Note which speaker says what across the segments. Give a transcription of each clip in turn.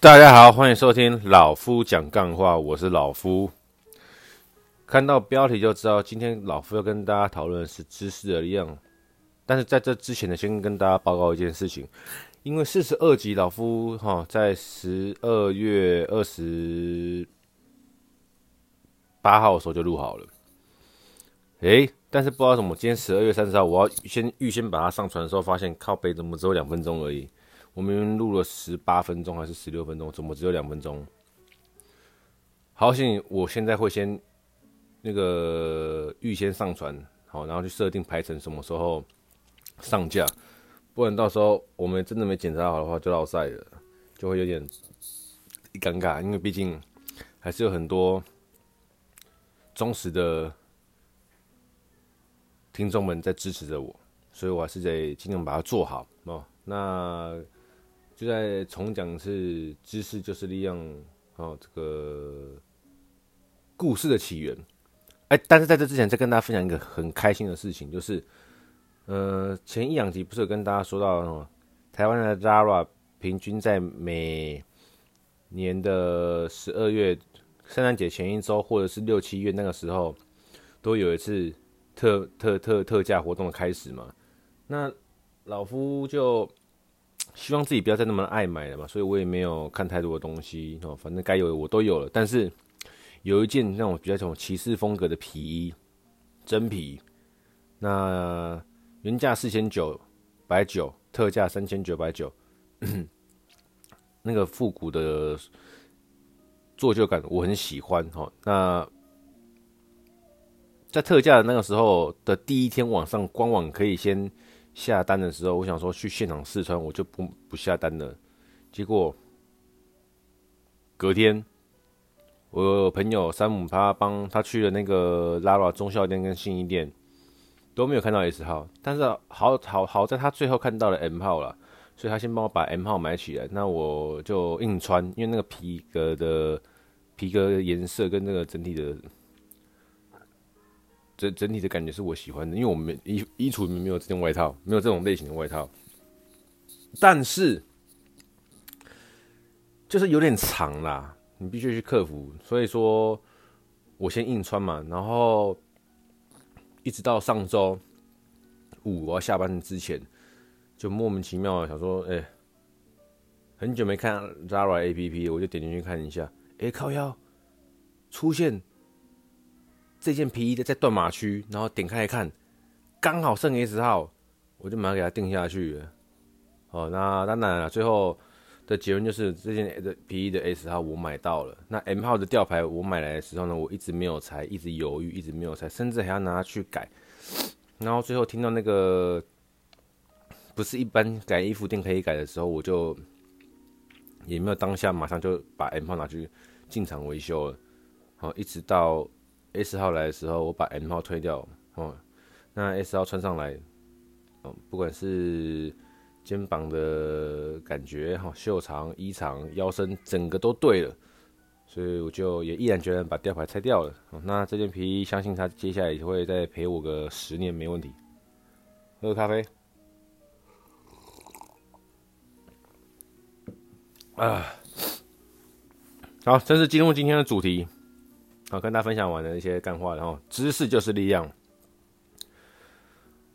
Speaker 1: 大家好，欢迎收听老夫讲干话，我是老夫。看到标题就知道，今天老夫要跟大家讨论的是知识的力量。但是在这之前呢，先跟大家报告一件事情，因为四十二集老夫哈在十二月二十八号的时候就录好了，诶，但是不知道怎么，今天十二月三十号，我要先预先把它上传的时候，发现靠背怎么只有两分钟而已。我明明录了十八分钟还是十六分钟，怎么只有两分钟？好险，我现在会先那个预先上传，好，然后去设定排程，什么时候上架，不然到时候我们真的没检查好的话，就落赛了，就会有点尴尬，因为毕竟还是有很多忠实的听众们在支持着我，所以我还是得尽量把它做好哦。那。就在重讲是知识就是力量哦，这个故事的起源。哎、但是在这之前，再跟大家分享一个很开心的事情，就是呃，前一两集不是有跟大家说到，台湾的 Zara 平均在每年的十二月圣诞节前一周，或者是六七月那个时候，都有一次特特特特价活动的开始嘛。那老夫就。希望自己不要再那么爱买了嘛，所以我也没有看太多的东西哦。反正该有的我都有了，但是有一件那种比较这种骑士风格的皮衣，真皮，那原价四千九百九，特价三千九百九，那个复古的做旧感我很喜欢哦。那在特价的那个时候的第一天，网上官网可以先。下单的时候，我想说去现场试穿，我就不不下单了。结果隔天，我朋友山姆他帮他去了那个 Zara 忠孝店跟信义店，都没有看到 S 号，但是好好好在他最后看到了 M 号了，所以他先帮我把 M 号买起来，那我就硬穿，因为那个皮革的皮革颜色跟那个整体的。整整体的感觉是我喜欢的，因为我们衣衣橱里面没有这件外套，没有这种类型的外套，但是就是有点长啦，你必须去克服。所以说我先硬穿嘛，然后一直到上周五我要下班之前，就莫名其妙的想说，哎、很久没看 Zara APP，我就点进去看一下，哎、靠腰出现。这件皮衣的在断码区，然后点开一看，刚好剩 S 号，我就马上给它定下去了。哦，那当然了，最后的结论就是这件的皮衣的 S 号我买到了。那 M 号的吊牌我买来的时候呢，我一直没有拆，一直犹豫，一直没有拆，甚至还要拿它去改。然后最后听到那个不是一般改衣服店可以改的时候，我就也没有当下马上就把 M 号拿去进厂维修了。好，一直到。S 号来的时候，我把 M 号推掉，哦，那 S 号穿上来，不管是肩膀的感觉，哈，袖长、衣长、腰身，整个都对了，所以我就也毅然决然把吊牌拆掉了。那这件皮衣，相信它接下来也会再陪我个十年没问题。喝个咖啡，啊，好，正式进入今天的主题。好，跟大家分享完的一些干话，然后知识就是力量。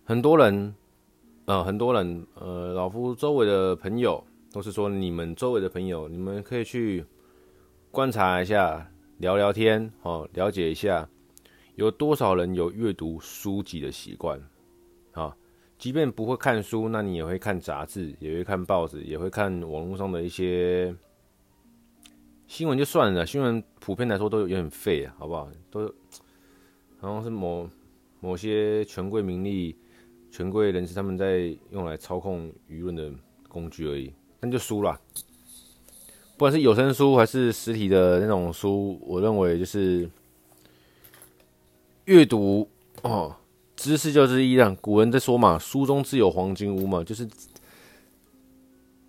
Speaker 1: 很多人，呃，很多人，呃，老夫周围的朋友都是说，你们周围的朋友，你们可以去观察一下，聊聊天，哦，了解一下，有多少人有阅读书籍的习惯，啊，即便不会看书，那你也会看杂志，也会看报纸，也会看网络上的一些。新闻就算了，新闻普遍来说都有点废啊，好不好？都好像是某某些权贵名利、权贵人士他们在用来操控舆论的工具而已，那就输了。不管是有声书还是实体的那种书，我认为就是阅读哦，知识就是力量。古人在说嘛，“书中自有黄金屋”嘛，就是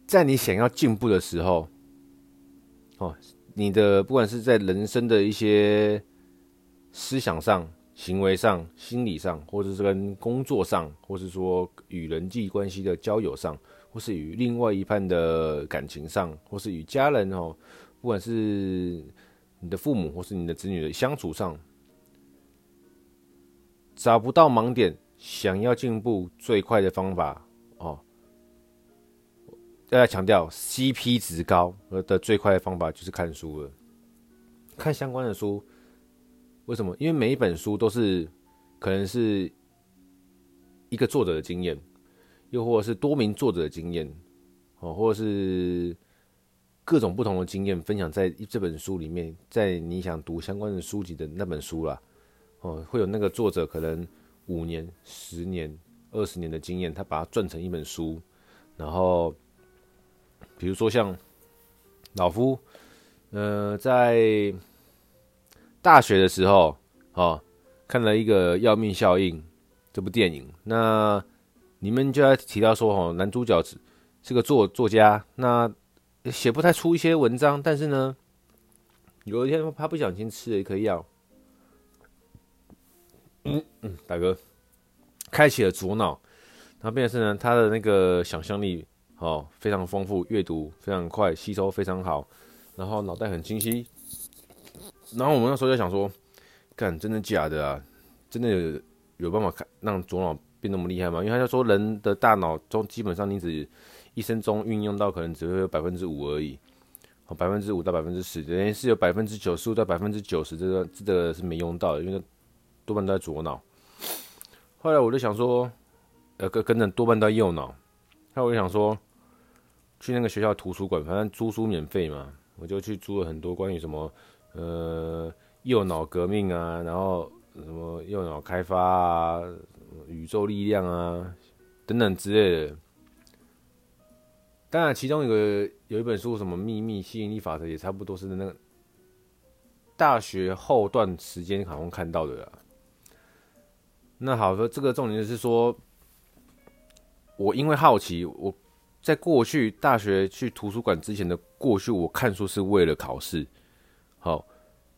Speaker 1: 在你想要进步的时候。哦，你的不管是在人生的一些思想上，行为上、心理上，或者是跟工作上，或是说与人际关系的交友上，或是与另外一半的感情上，或是与家人哦，不管是你的父母或是你的子女的相处上，找不到盲点，想要进步最快的方法哦，大家强调 CP 值高的最快的方法就是看书了，看相关的书。为什么？因为每一本书都是可能是一个作者的经验，又或者是多名作者的经验，哦，或者是各种不同的经验分享在这本书里面，在你想读相关的书籍的那本书啦，哦，会有那个作者可能五年、十年、二十年的经验，他把它转成一本书，然后比如说像老夫，呃，在。大学的时候，哦，看了一个《要命效应》这部电影，那你们就要提到说，哦，男主角是个作作家，那写不太出一些文章，但是呢，有一天他不小心吃了一颗药，嗯嗯，大哥，开启了左脑，然后变成是呢，他的那个想象力哦非常丰富，阅读非常快，吸收非常好，然后脑袋很清晰。然后我们那时候就想说，干，真的假的啊？真的有有办法看让左脑变那么厉害吗？因为他就说人的大脑中基本上你只一生中运用到可能只会有百分之五而已，哦，百分之五到百分之十，等于是有百分之九十五到百分之九十这个这个是没用到的，因为多半都在左脑。后来我就想说，呃，跟跟着多半都在右脑。后来我就想说，去那个学校图书馆，反正租书免费嘛，我就去租了很多关于什么。呃，右脑革命啊，然后什么右脑开发啊，宇宙力量啊，等等之类的。当然，其中有个有一本书，什么秘密吸引力法则，也差不多是那个大学后段时间好像看到的啦。那好说，这个重点就是说，我因为好奇，我在过去大学去图书馆之前的过去，我看书是为了考试。好，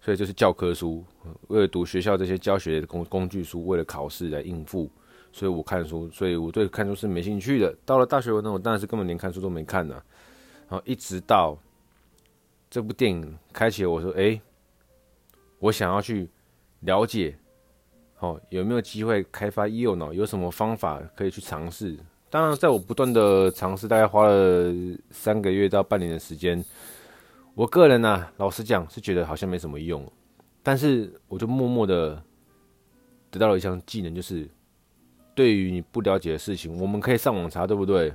Speaker 1: 所以就是教科书，为了读学校这些教学的工工具书，为了考试来应付，所以我看书，所以我对看书是没兴趣的。到了大学呢，我当然是根本连看书都没看呢。然后一直到这部电影开启，我说：“哎，我想要去了解，好，有没有机会开发右脑？有什么方法可以去尝试？”当然，在我不断的尝试，大概花了三个月到半年的时间。我个人呢、老实讲是觉得好像没什么用，但是我就默默的得到了一项技能，就是对于你不了解的事情，我们可以上网查，对不对？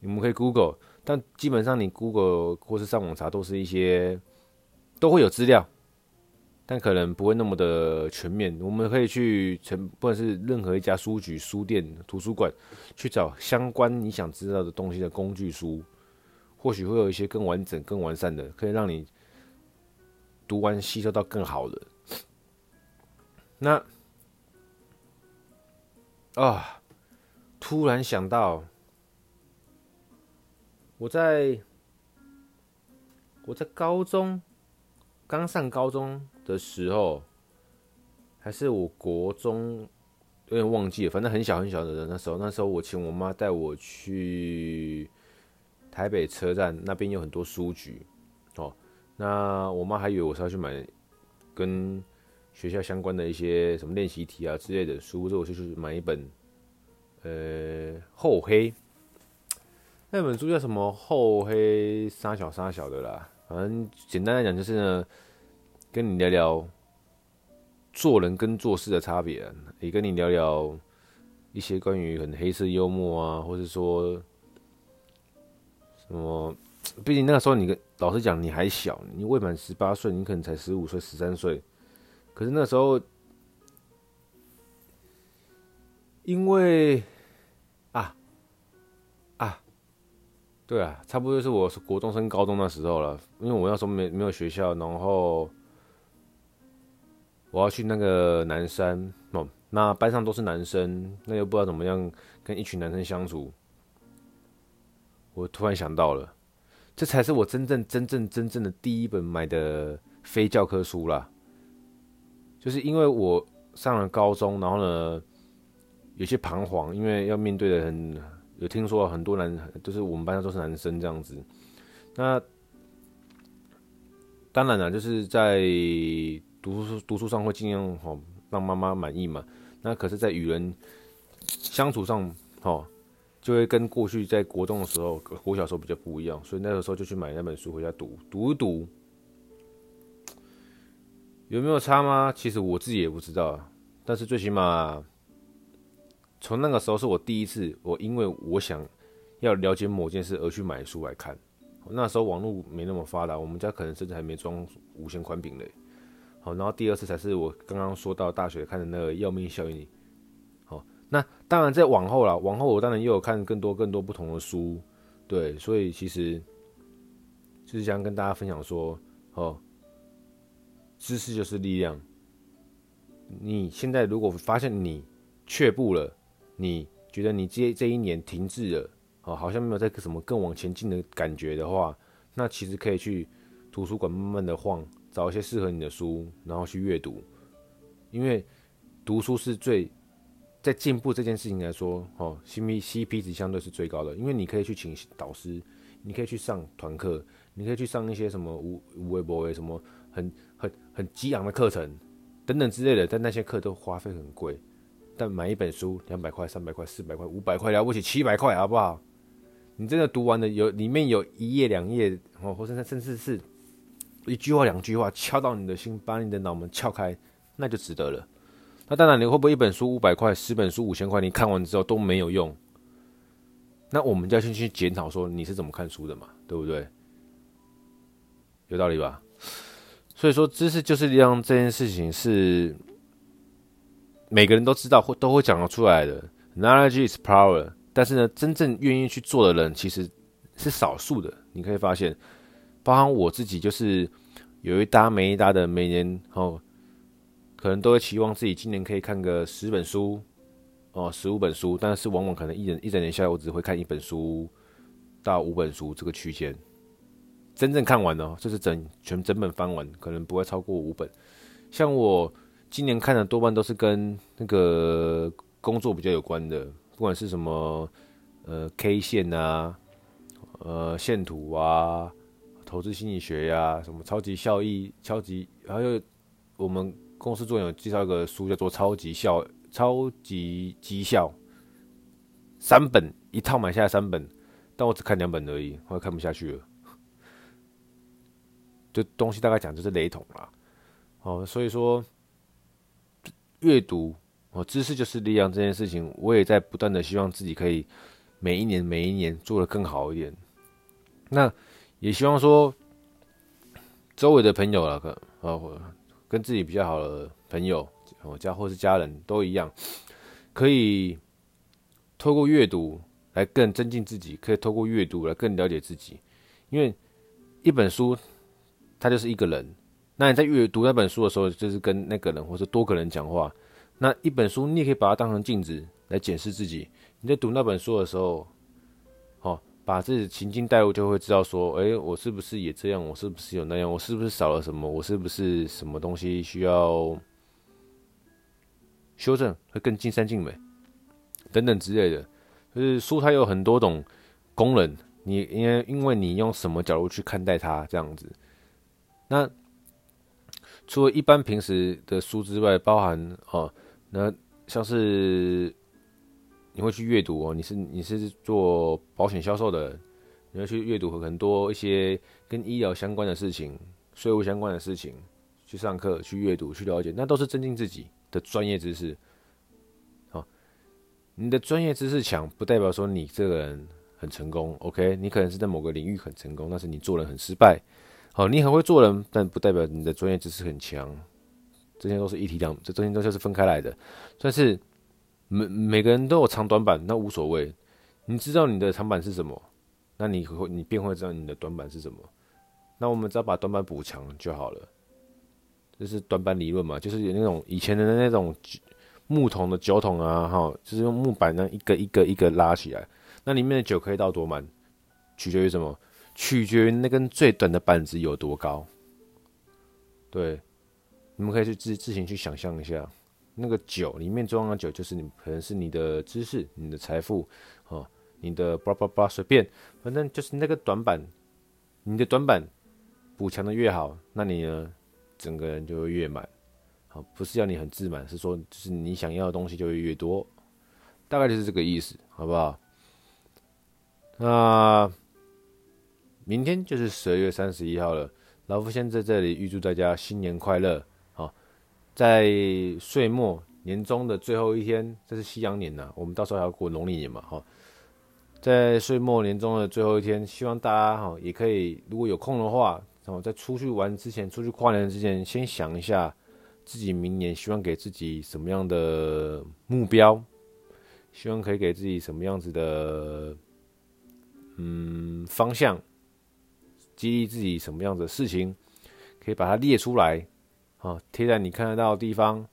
Speaker 1: 你们可以 Google，但基本上你 Google 或是上网查都是一些都会有资料，但可能不会那么的全面。我们可以去成，不管是任何一家书局、书店、图书馆去找相关你想知道的东西的工具书。或许会有一些更完整、更完善的，可以让你读完吸收到更好的。那啊，突然想到，我在我在高中刚上高中的时候，还是我国中，有点忘记了，反正很小很小的人。那时候，那时候我请我妈带我去。台北车站那边有很多书局，哦，那我妈还以为我是要去买跟学校相关的一些什么练习题啊之类的书，所以我就去买一本，呃，厚黑，那本书叫什么？厚黑杀小杀小的啦，反正简单来讲就是呢，跟你聊聊做人跟做事的差别，也跟你聊聊一些关于很黑色幽默啊，或者说。什么？毕竟那个时候，你跟老实讲，你还小，你未满十八岁，你可能才十五岁、十三岁。可是那时候，因为啊啊，对啊，差不多就是我是国中升高中那时候了。因为我那时候没没有学校，然后我要去那个南山哦，那班上都是男生，那又不知道怎么样跟一群男生相处。我突然想到了，这才是我真正、真正、真正的第一本买的非教科书啦。就是因为我上了高中，然后呢，有些彷徨，因为要面对的很，有听说很多男，就是我们班上都是男生这样子。那当然了，就是在读书读书上会尽量好让妈妈满意嘛。那可是，在与人相处上，哈，就会跟过去在国中的时候、国小时候比较不一样。所以那个时候就去买那本书回家读，读一读。有没有差吗？其实我自己也不知道，但是最起码从那个时候是我第一次，我因为我想要了解某件事而去买书来看。那时候网络没那么发达，我们家可能甚至还没装无线宽频嘞。好，然后第二次才是我刚刚说到大学看的那个《要命效应》。好，那当然在往后啦，往后我当然又有看更多更多不同的书，对，所以其实就是想跟大家分享说，哦。知识就是力量。你现在如果发现你却步了，你觉得你这这一年停滞了，哦，好像没有在什么更往前进的感觉的话，那其实可以去图书馆慢慢的晃，找一些适合你的书，然后去阅读。因为读书是最在进步这件事情来说，哦，CP CP 值相对是最高的。因为你可以去请导师，你可以去上团课，你可以去上一些什么无无微博什么很。很很激昂的课程等等之类的，但那些课都花费很贵。但买一本书，两百块、三百块、四百块、五百块，了不起七百块，好不好？你真的读完了，有里面有一页、两页，哦，或者甚至是一句话、两句话，敲到你的心，把你的脑门撬开，那就值得了。那当然，你会不会一本书五百块，十本书五千块，你看完之后都没有用？那我们就要先去检讨说你是怎么看书的嘛，对不对？有道理吧？所以说，知识就是力量这件事情是每个人都知道会都会讲得出来的。Knowledge is power，但是呢，真正愿意去做的人其实是少数的。你可以发现，包含我自己，就是有一搭没一搭的，每年哦，可能都会期望自己今年可以看个十本书哦，十五本书，但是往往可能一整一整年下来，我只会看一本书到五本书这个区间。真正看完哦，就是整全整本翻完，可能不会超过五本。像我今年看的多半都是跟那个工作比较有关的，不管是什么呃 K 线啊，呃线图啊，投资心理学呀、什么超级效益、超级，还有我们公司做有介绍一个书叫做《超级效超级绩效》，三本一套买下来三本，但我只看两本而已，后来看不下去了。就东西大概讲就是雷同啦，哦，所以说阅读哦，知识就是力量这件事情，我也在不断的希望自己可以每一年每一年做的更好一点。那也希望说周围的朋友啊，跟跟自己比较好的朋友，我家或是家人都一样，可以透过阅读来更增进自己，可以透过阅读来更了解自己，因为一本书。他就是一个人，那你在阅读那本书的时候，就是跟那个人或者多个人讲话。那一本书，你也可以把它当成镜子来检视自己。你在读那本书的时候，把自己情境带入，就会知道说，诶，我是不是也这样？我是不是有那样？我是不是少了什么？我是不是什么东西需要修正，会更尽善尽美等等之类的。就是书它有很多种功能，你因为因为你用什么角度去看待它，这样子。那除了一般平时的书之外，包含哦，那像是你会去阅读哦，你是你是做保险销售的，你会去阅读很多一些跟医疗相关的事情、税务相关的事情，去上课、去阅读、去了解，那都是增进自己的专业知识。好，你的专业知识强，不代表说你这个人很成功。OK，你可能是在某个领域很成功，但是你做人很失败。好，你很会做人，但不代表你的专业知识很强。这些都是一体两，这中间都是分开来的。但是每每个人都有长短板，那无所谓。你知道你的长板是什么，那你会你便会知道你的短板是什么。那我们只要把短板补强就好了。这是短板理论嘛？就是有那种以前的那种木桶的酒桶啊，哈，就是用木板呢一个一个一个拉起来，那里面的酒可以倒多满，取决于什么？取决于那根最短的板子有多高，对，你们可以去自自行去想象一下，那个酒里面装的酒，就是你可能是你的知识、你的财富，哦，你的叭叭叭随便，反正就是那个短板，你的短板补强的越好，那你呢，整个人就会越满。好，不是要你很自满，是说就是你想要的东西就会越多，大概就是这个意思，好不好？那明天就是十二月三十一号了，老夫先在这里预祝大家新年快乐。在岁末年终的最后一天，这是西洋年呐，我们到时候还要过农历年嘛，哈。在岁末年终的最后一天，希望大家哈也可以，如果有空的话，然后在出去玩之前，出去跨年之前，先想一下自己明年希望给自己什么样的目标，希望可以给自己什么样子的嗯方向，激励自己什么样的事情，可以把它列出来。啊，贴在你看得到的地方，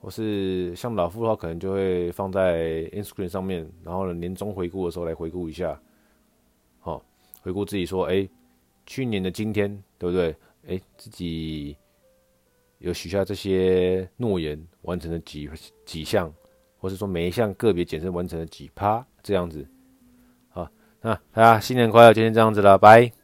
Speaker 1: 或是像老夫的话，可能就会放在 Instagram 上面，然后呢，年终回顾的时候来回顾一下，好，回顾自己说，哎，去年的今天，对不对？哎，自己有许下这些诺言，完成了几几项，或是说每一项个别检测完成了几趴，这样子，好，那大家新年快乐，今天这样子了，拜。